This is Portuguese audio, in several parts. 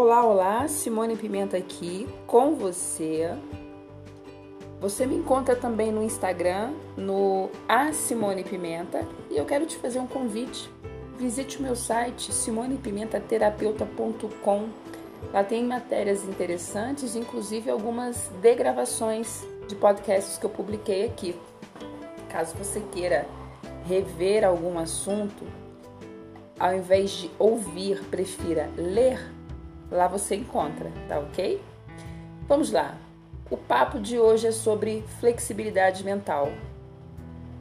Olá, olá, Simone Pimenta aqui com você. Você me encontra também no Instagram, no A Simone Pimenta, e eu quero te fazer um convite. Visite o meu site simonepimentaterapeutta.com. Lá tem matérias interessantes, inclusive algumas degravações de podcasts que eu publiquei aqui. Caso você queira rever algum assunto, ao invés de ouvir, prefira ler, lá você encontra, tá ok? Vamos lá. O papo de hoje é sobre flexibilidade mental.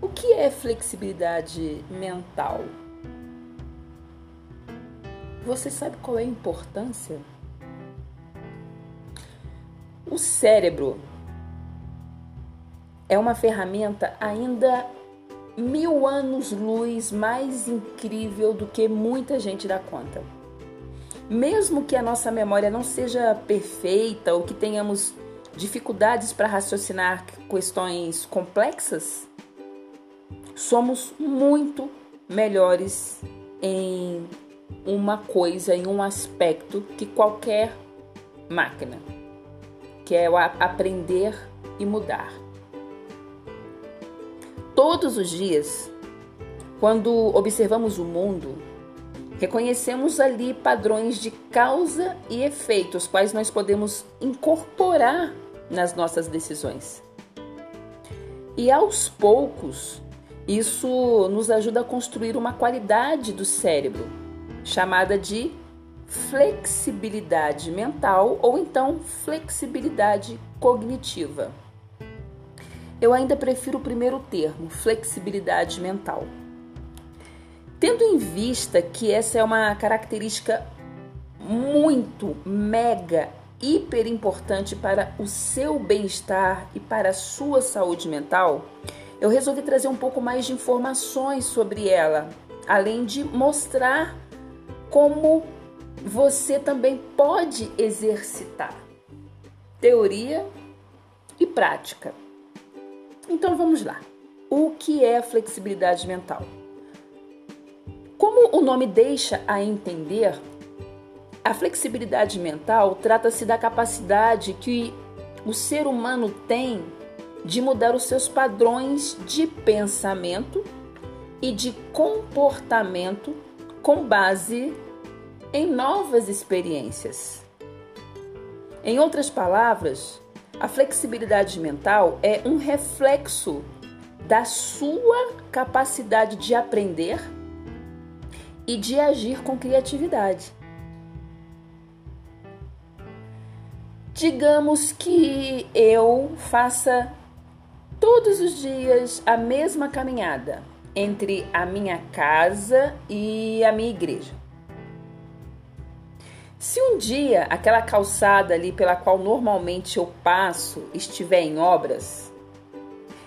O que é flexibilidade mental? Você sabe qual é a importância? O cérebro é uma ferramenta ainda mil anos-luz mais incrível do que muita gente dá conta. Mesmo que a nossa memória não seja perfeita ou que tenhamos dificuldades para raciocinar questões complexas, somos muito melhores em uma coisa, em um aspecto que qualquer máquina, que é o aprender e mudar. Todos os dias, quando observamos o mundo, reconhecemos ali padrões de causa e efeito, os quais nós podemos incorporar nas nossas decisões. E aos poucos, isso nos ajuda a construir uma qualidade do cérebro, chamada de flexibilidade mental ou então flexibilidade cognitiva. Eu ainda prefiro o primeiro termo, flexibilidade mental. Tendo em vista que essa é uma característica muito, mega, hiper importante para o seu bem-estar e para a sua saúde mental, eu resolvi trazer um pouco mais de informações sobre ela, além de mostrar como você também pode exercitar teoria e prática. Então vamos lá. O que é flexibilidade mental? Nome deixa a entender, a flexibilidade mental trata-se da capacidade que o ser humano tem de mudar os seus padrões de pensamento e de comportamento com base em novas experiências. Em outras palavras, a flexibilidade mental é um reflexo da sua capacidade de aprender e de agir com criatividade. Digamos que eu faça todos os dias a mesma caminhada entre a minha casa e a minha igreja. Se um dia aquela calçada ali pela qual normalmente eu passo estiver em obras,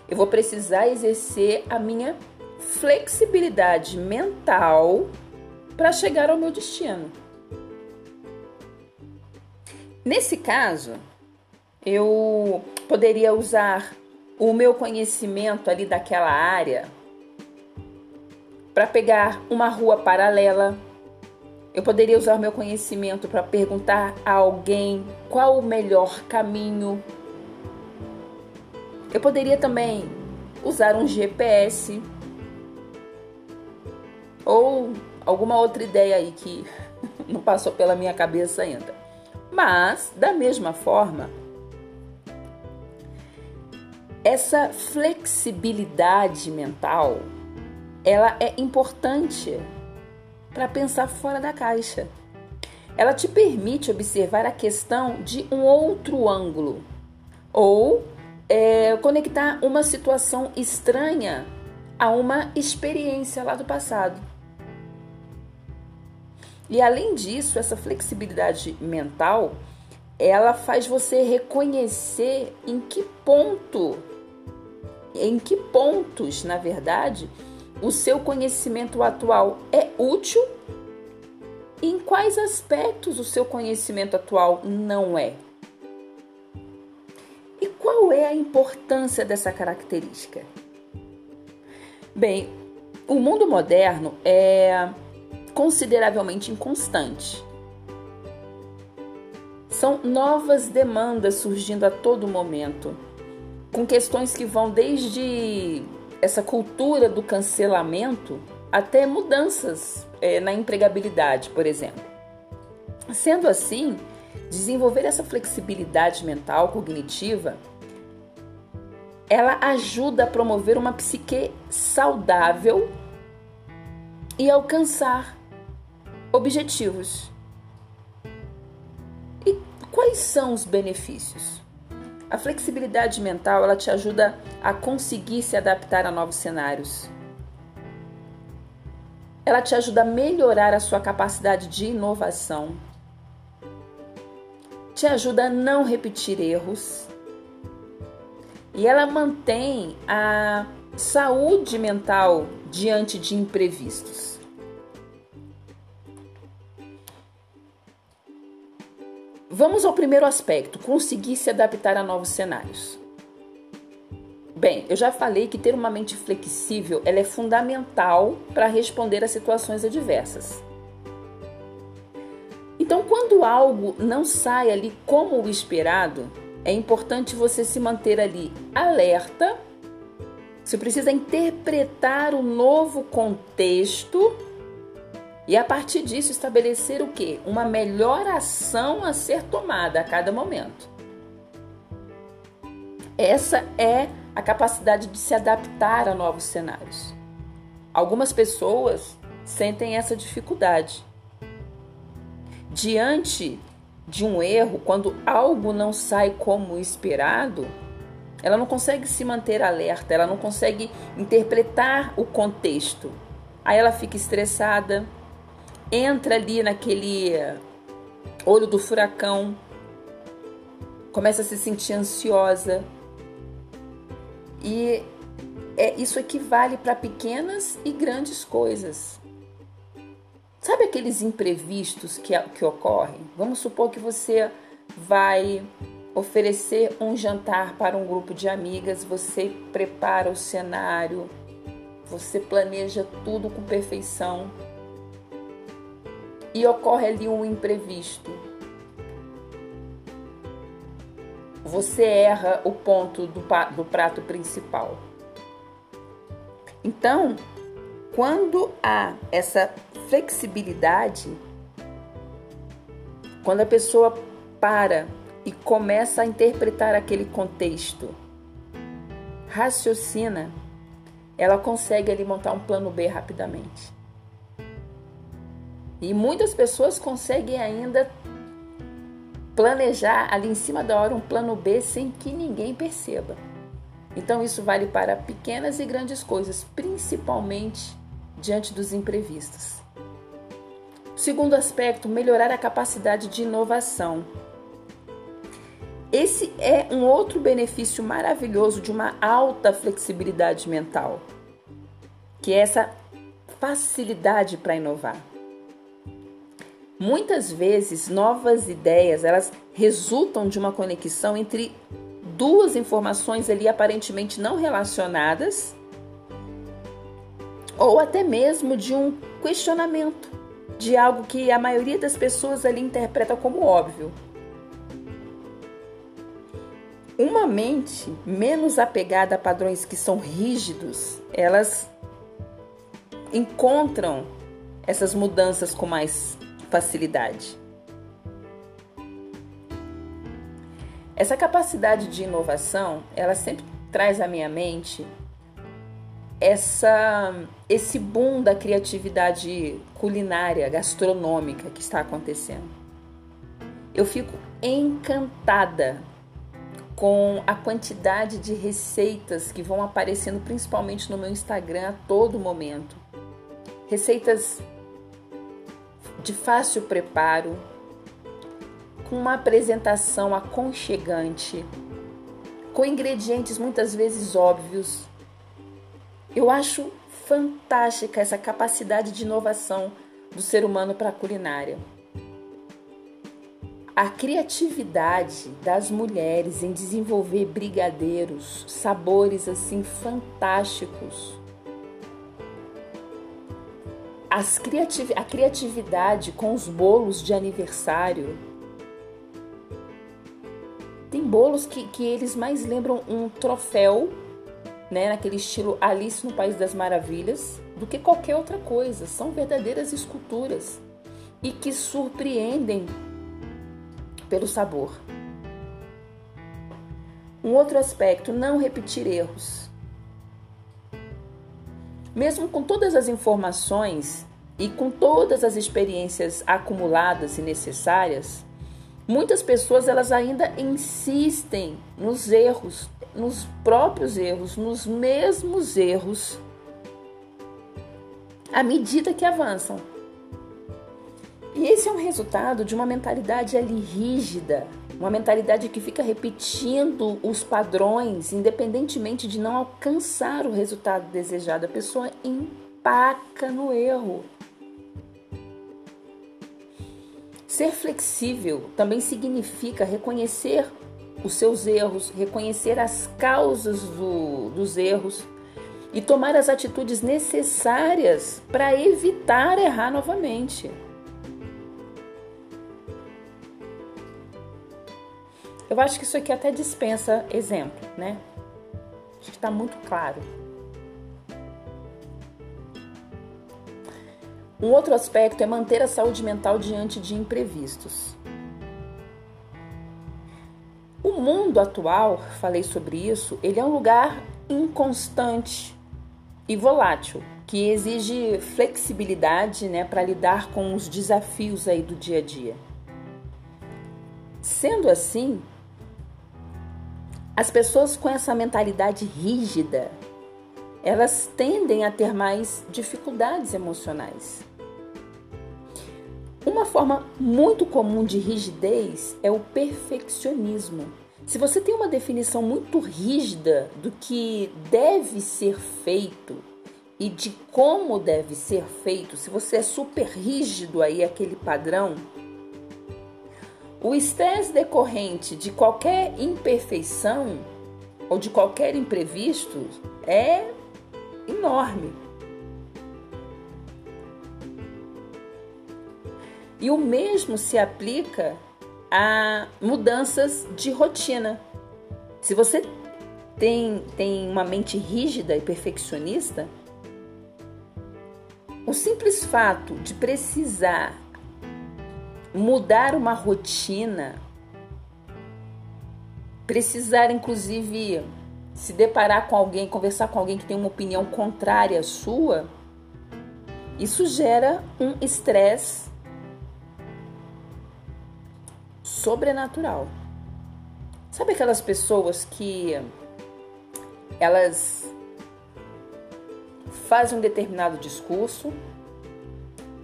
eu vou precisar exercer a minha flexibilidade mental para chegar ao meu destino. Nesse caso, eu poderia usar o meu conhecimento ali daquela área para pegar uma rua paralela eu poderia usar meu conhecimento para perguntar a alguém qual o melhor caminho. Eu poderia também usar um GPS ou alguma outra ideia aí que não passou pela minha cabeça ainda. Mas, da mesma forma, essa flexibilidade mental, ela é importante para pensar fora da caixa. Ela te permite observar a questão de um outro ângulo ou é, conectar uma situação estranha a uma experiência lá do passado. E além disso, essa flexibilidade mental, ela faz você reconhecer em que ponto, em que pontos, na verdade, o seu conhecimento atual é útil? E em quais aspectos o seu conhecimento atual não é? E qual é a importância dessa característica? Bem, o mundo moderno é consideravelmente inconstante. São novas demandas surgindo a todo momento, com questões que vão desde essa cultura do cancelamento até mudanças é, na empregabilidade, por exemplo. Sendo assim, desenvolver essa flexibilidade mental cognitiva ela ajuda a promover uma psique saudável e alcançar objetivos. E quais são os benefícios? A flexibilidade mental ela te ajuda a conseguir se adaptar a novos cenários. Ela te ajuda a melhorar a sua capacidade de inovação. Te ajuda a não repetir erros e ela mantém a saúde mental diante de imprevistos. Vamos ao primeiro aspecto: conseguir se adaptar a novos cenários. Bem, eu já falei que ter uma mente flexível ela é fundamental para responder a situações adversas. Então, quando algo não sai ali como o esperado, é importante você se manter ali alerta. Você precisa interpretar o novo contexto e a partir disso estabelecer o que? Uma melhor ação a ser tomada a cada momento. Essa é a capacidade de se adaptar a novos cenários. Algumas pessoas sentem essa dificuldade. Diante de um erro, quando algo não sai como esperado, ela não consegue se manter alerta, ela não consegue interpretar o contexto. Aí ela fica estressada, entra ali naquele olho do furacão, começa a se sentir ansiosa. E é, isso equivale para pequenas e grandes coisas. Sabe aqueles imprevistos que, que ocorrem? Vamos supor que você vai oferecer um jantar para um grupo de amigas, você prepara o cenário, você planeja tudo com perfeição e ocorre ali um imprevisto. Você erra o ponto do, do prato principal. Então, quando há essa flexibilidade, quando a pessoa para e começa a interpretar aquele contexto, raciocina, ela consegue ali montar um plano B rapidamente. E muitas pessoas conseguem ainda planejar ali em cima da hora um plano B sem que ninguém perceba. Então isso vale para pequenas e grandes coisas, principalmente diante dos imprevistos. Segundo aspecto, melhorar a capacidade de inovação. Esse é um outro benefício maravilhoso de uma alta flexibilidade mental, que é essa facilidade para inovar. Muitas vezes, novas ideias, elas resultam de uma conexão entre duas informações ali aparentemente não relacionadas, ou até mesmo de um questionamento de algo que a maioria das pessoas ali interpreta como óbvio. Uma mente menos apegada a padrões que são rígidos, elas encontram essas mudanças com mais facilidade. Essa capacidade de inovação, ela sempre traz à minha mente essa esse boom da criatividade culinária, gastronômica que está acontecendo. Eu fico encantada com a quantidade de receitas que vão aparecendo principalmente no meu Instagram a todo momento. Receitas de fácil preparo, com uma apresentação aconchegante, com ingredientes muitas vezes óbvios eu acho fantástica essa capacidade de inovação do ser humano para a culinária. A criatividade das mulheres em desenvolver brigadeiros, sabores assim fantásticos. Criativ a criatividade com os bolos de aniversário. bolos que, que eles mais lembram um troféu, né, naquele estilo Alice no País das Maravilhas, do que qualquer outra coisa. São verdadeiras esculturas e que surpreendem pelo sabor. Um outro aspecto, não repetir erros. Mesmo com todas as informações e com todas as experiências acumuladas e necessárias, muitas pessoas elas ainda insistem nos erros, nos próprios erros, nos mesmos erros à medida que avançam. E esse é um resultado de uma mentalidade ali rígida, uma mentalidade que fica repetindo os padrões, independentemente de não alcançar o resultado desejado. A pessoa empaca no erro. Ser flexível também significa reconhecer os seus erros, reconhecer as causas do, dos erros e tomar as atitudes necessárias para evitar errar novamente. Eu acho que isso aqui até dispensa exemplo, né? Acho que está muito claro. Um outro aspecto é manter a saúde mental diante de imprevistos. O mundo atual, falei sobre isso, ele é um lugar inconstante e volátil, que exige flexibilidade, né, para lidar com os desafios aí do dia a dia. Sendo assim, as pessoas com essa mentalidade rígida, elas tendem a ter mais dificuldades emocionais. Uma forma muito comum de rigidez é o perfeccionismo. Se você tem uma definição muito rígida do que deve ser feito e de como deve ser feito, se você é super rígido aí aquele padrão, o estresse decorrente de qualquer imperfeição ou de qualquer imprevisto é enorme. E o mesmo se aplica a mudanças de rotina. Se você tem, tem uma mente rígida e perfeccionista, o simples fato de precisar mudar uma rotina, precisar inclusive se deparar com alguém, conversar com alguém que tem uma opinião contrária à sua, isso gera um estresse sobrenatural. Sabe aquelas pessoas que elas fazem um determinado discurso,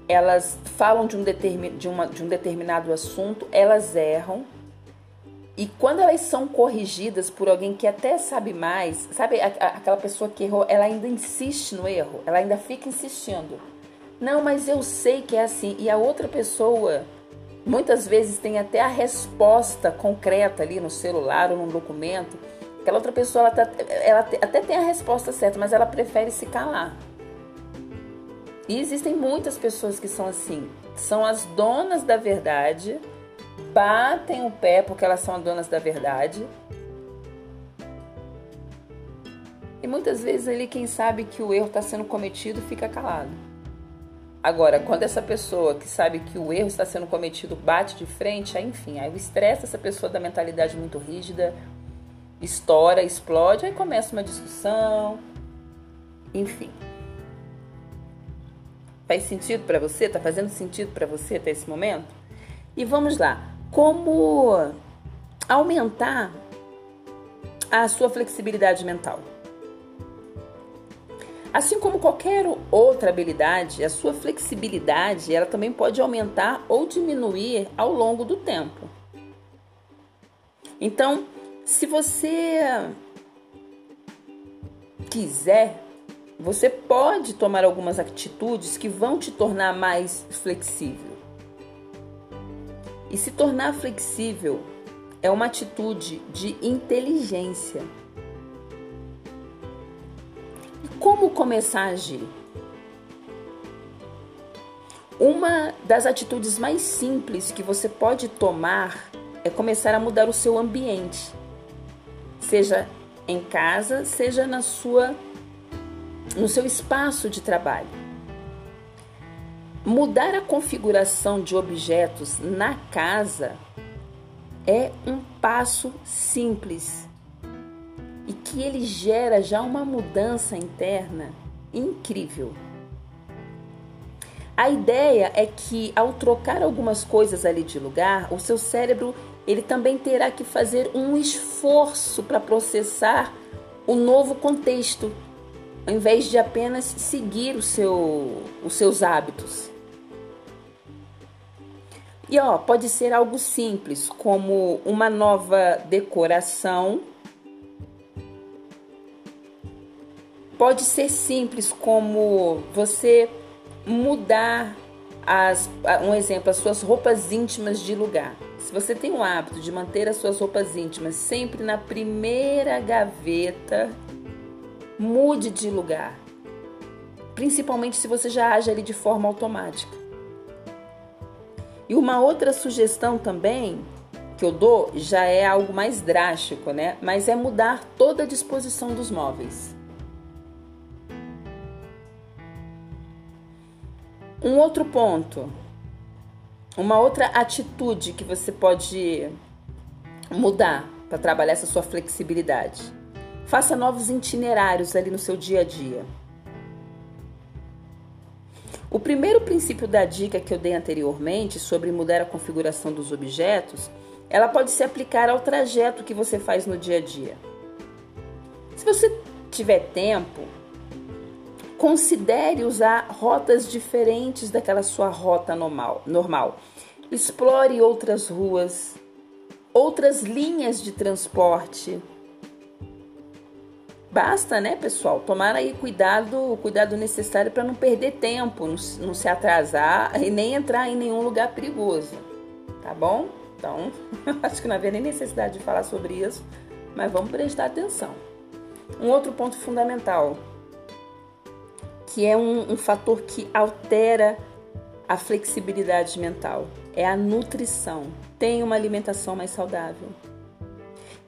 elas falam de um, de, uma, de um determinado assunto, elas erram. E quando elas são corrigidas por alguém que até sabe mais, sabe aquela pessoa que errou, ela ainda insiste no erro, ela ainda fica insistindo. Não, mas eu sei que é assim. E a outra pessoa muitas vezes tem até a resposta concreta ali no celular ou num documento. Aquela outra pessoa ela, tá, ela até tem a resposta certa, mas ela prefere se calar. E existem muitas pessoas que são assim, são as donas da verdade, batem o pé porque elas são as donas da verdade. E muitas vezes ali quem sabe que o erro está sendo cometido fica calado. Agora, quando essa pessoa que sabe que o erro está sendo cometido bate de frente, aí enfim, aí o estresse dessa pessoa da mentalidade muito rígida estoura, explode, aí começa uma discussão, enfim. Faz sentido para você? Tá fazendo sentido para você até esse momento? E vamos lá. Como aumentar a sua flexibilidade mental? Assim como qualquer outra habilidade, a sua flexibilidade ela também pode aumentar ou diminuir ao longo do tempo. Então, se você quiser você pode tomar algumas atitudes que vão te tornar mais flexível. E se tornar flexível é uma atitude de inteligência. E como começar a agir? Uma das atitudes mais simples que você pode tomar é começar a mudar o seu ambiente, seja em casa, seja na sua no seu espaço de trabalho. Mudar a configuração de objetos na casa é um passo simples e que ele gera já uma mudança interna incrível. A ideia é que ao trocar algumas coisas ali de lugar, o seu cérebro ele também terá que fazer um esforço para processar o novo contexto, ao invés de apenas seguir o seu, os seus hábitos. E ó, pode ser algo simples, como uma nova decoração. Pode ser simples, como você mudar as, um exemplo, as suas roupas íntimas de lugar. Se você tem o hábito de manter as suas roupas íntimas sempre na primeira gaveta, mude de lugar. Principalmente se você já age ali de forma automática. E uma outra sugestão também que eu dou já é algo mais drástico, né? Mas é mudar toda a disposição dos móveis. Um outro ponto, uma outra atitude que você pode mudar para trabalhar essa sua flexibilidade. Faça novos itinerários ali no seu dia a dia. O primeiro princípio da dica que eu dei anteriormente sobre mudar a configuração dos objetos, ela pode se aplicar ao trajeto que você faz no dia a dia. Se você tiver tempo, considere usar rotas diferentes daquela sua rota normal. normal. Explore outras ruas, outras linhas de transporte Basta, né, pessoal, tomar aí cuidado, o cuidado necessário para não perder tempo, não, se atrasar e nem entrar em nenhum lugar perigoso, tá bom? Então, acho que não havia nem necessidade de falar sobre isso, mas vamos prestar atenção. Um outro ponto fundamental, que é um, um fator que altera a flexibilidade mental, é a nutrição. Tenha uma alimentação mais saudável.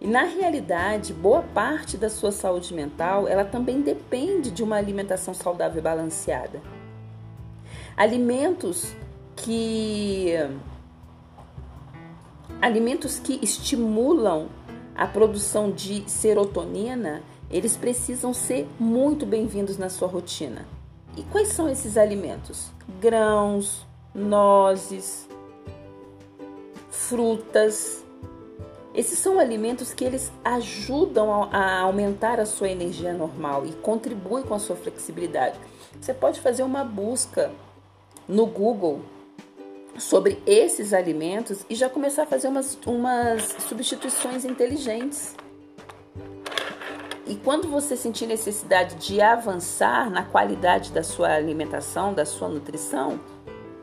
E na realidade, boa parte da sua saúde mental, ela também depende de uma alimentação saudável e balanceada. Alimentos que alimentos que estimulam a produção de serotonina, eles precisam ser muito bem-vindos na sua rotina. E quais são esses alimentos? Grãos, nozes, frutas, esses são alimentos que eles ajudam a aumentar a sua energia normal e contribuem com a sua flexibilidade. Você pode fazer uma busca no Google sobre esses alimentos e já começar a fazer umas, umas substituições inteligentes. E quando você sentir necessidade de avançar na qualidade da sua alimentação, da sua nutrição,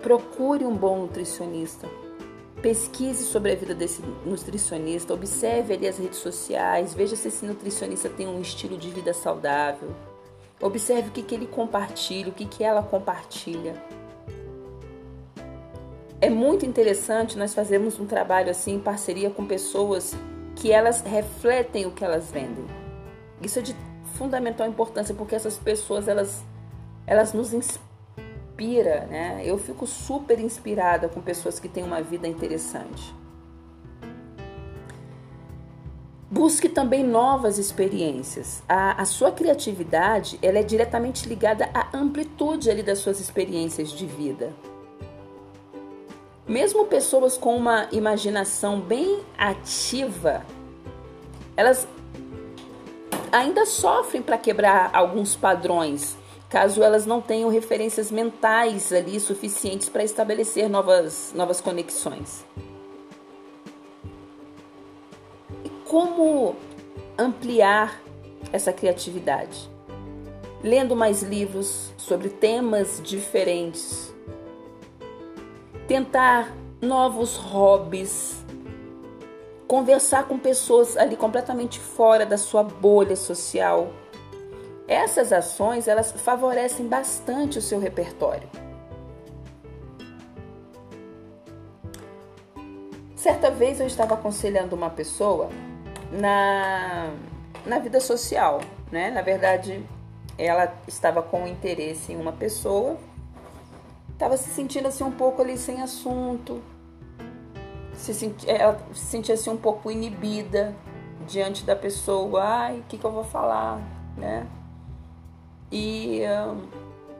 procure um bom nutricionista Pesquise sobre a vida desse nutricionista, observe ali as redes sociais, veja se esse nutricionista tem um estilo de vida saudável. Observe o que, que ele compartilha, o que, que ela compartilha. É muito interessante nós fazermos um trabalho assim em parceria com pessoas que elas refletem o que elas vendem. Isso é de fundamental importância porque essas pessoas elas, elas nos inspiram inspira, né? Eu fico super inspirada com pessoas que têm uma vida interessante. Busque também novas experiências. A, a, sua criatividade ela é diretamente ligada à amplitude ali das suas experiências de vida. Mesmo pessoas com uma imaginação bem ativa, elas ainda sofrem para quebrar alguns padrões caso elas não tenham referências mentais ali suficientes para estabelecer novas, novas conexões. E como ampliar essa criatividade? Lendo mais livros sobre temas diferentes, tentar novos hobbies, conversar com pessoas ali completamente fora da sua bolha social essas ações elas favorecem bastante o seu repertório. Certa vez eu estava aconselhando uma pessoa na, na vida social, né? Na verdade, ela estava com interesse em uma pessoa, estava se sentindo assim um pouco ali sem assunto, se sentia, ela se sentia assim um pouco inibida diante da pessoa, ai, o que, que eu vou falar, né? E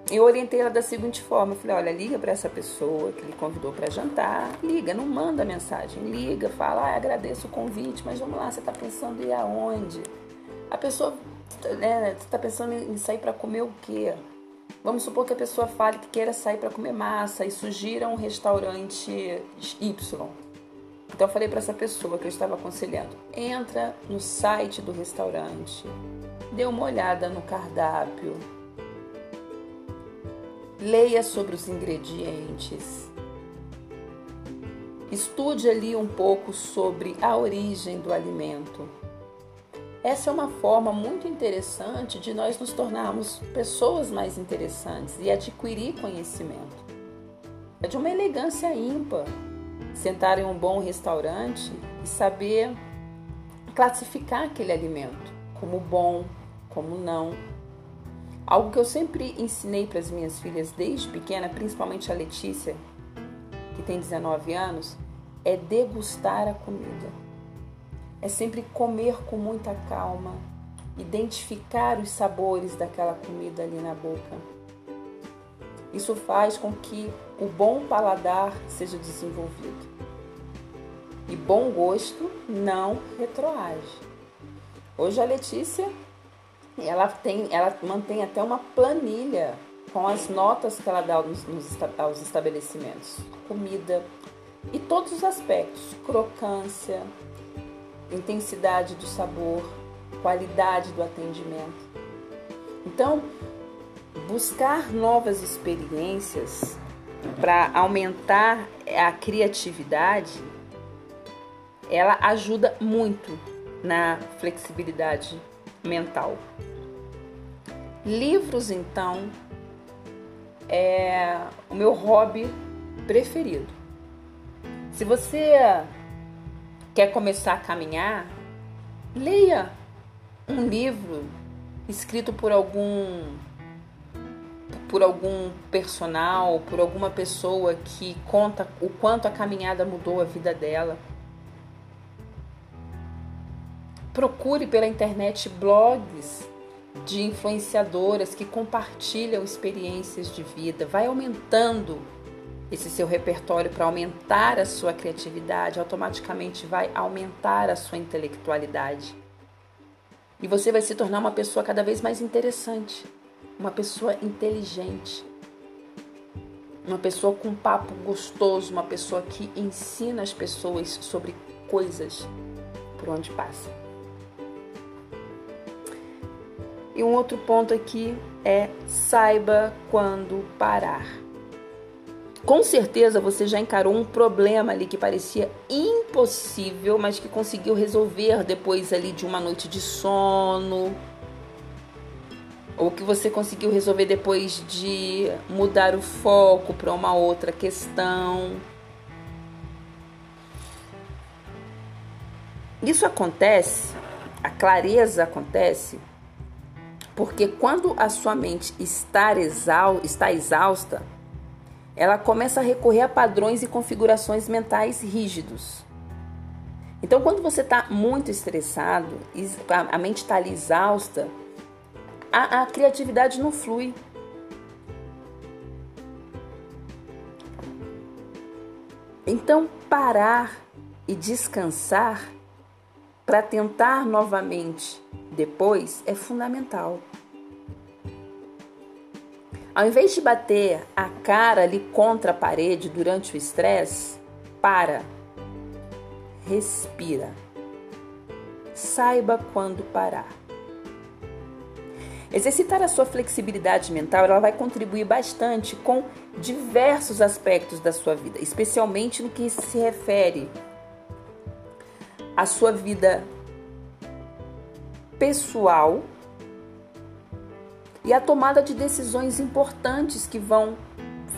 eu orientei ela da seguinte forma: eu falei, olha, liga para essa pessoa que lhe convidou para jantar, liga, não manda mensagem, liga, fala, ah, agradeço o convite, mas vamos lá, você está pensando em ir aonde? A pessoa né, está pensando em sair para comer o quê? Vamos supor que a pessoa fale que queira sair para comer massa e sugira um restaurante Y. Então eu falei para essa pessoa que eu estava aconselhando: entra no site do restaurante, dê uma olhada no cardápio, leia sobre os ingredientes, estude ali um pouco sobre a origem do alimento. Essa é uma forma muito interessante de nós nos tornarmos pessoas mais interessantes e adquirir conhecimento. É de uma elegância ímpar sentar em um bom restaurante e saber classificar aquele alimento como bom, como não. Algo que eu sempre ensinei para as minhas filhas desde pequena, principalmente a Letícia, que tem 19 anos, é degustar a comida. É sempre comer com muita calma, identificar os sabores daquela comida ali na boca. Isso faz com que o bom paladar seja desenvolvido. E bom gosto não retroage. Hoje a Letícia ela tem, ela mantém até uma planilha com as notas que ela dá nos, nos, aos estabelecimentos, comida e todos os aspectos, crocância, intensidade do sabor, qualidade do atendimento. Então, buscar novas experiências para aumentar a criatividade, ela ajuda muito na flexibilidade mental. Livros, então, é o meu hobby preferido. Se você quer começar a caminhar, leia um livro escrito por algum por algum personal, por alguma pessoa que conta o quanto a caminhada mudou a vida dela. Procure pela internet blogs de influenciadoras que compartilham experiências de vida. Vai aumentando esse seu repertório para aumentar a sua criatividade, automaticamente vai aumentar a sua intelectualidade. E você vai se tornar uma pessoa cada vez mais interessante, uma pessoa inteligente, uma pessoa com papo gostoso, uma pessoa que ensina as pessoas sobre coisas por onde passa. E um outro ponto aqui é saiba quando parar. Com certeza você já encarou um problema ali que parecia impossível, mas que conseguiu resolver depois ali de uma noite de sono, ou que você conseguiu resolver depois de mudar o foco para uma outra questão. Isso acontece, a clareza acontece porque quando a sua mente está, exau está exausta, ela começa a recorrer a padrões e configurações mentais rígidos. Então, quando você está muito estressado, a mente está ali exausta, a, a criatividade não flui. Então, parar e descansar para tentar novamente depois é fundamental. Ao invés de bater a cara ali contra a parede durante o estresse, para. Respira. Saiba quando parar. Exercitar a sua flexibilidade mental ela vai contribuir bastante com diversos aspectos da sua vida, especialmente no que se refere à sua vida pessoal e a tomada de decisões importantes que vão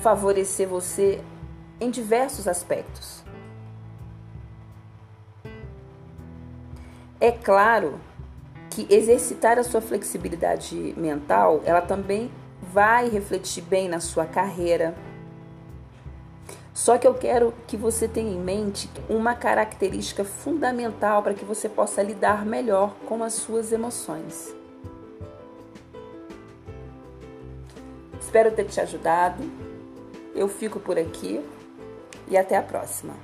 favorecer você em diversos aspectos. É claro que exercitar a sua flexibilidade mental, ela também vai refletir bem na sua carreira. Só que eu quero que você tenha em mente uma característica fundamental para que você possa lidar melhor com as suas emoções. Espero ter te ajudado. Eu fico por aqui e até a próxima.